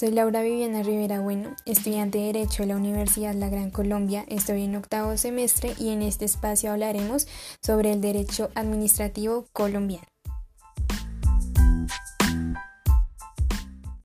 Soy Laura Viviana Rivera Bueno, estudiante de Derecho de la Universidad La Gran Colombia. Estoy en octavo semestre y en este espacio hablaremos sobre el derecho administrativo colombiano.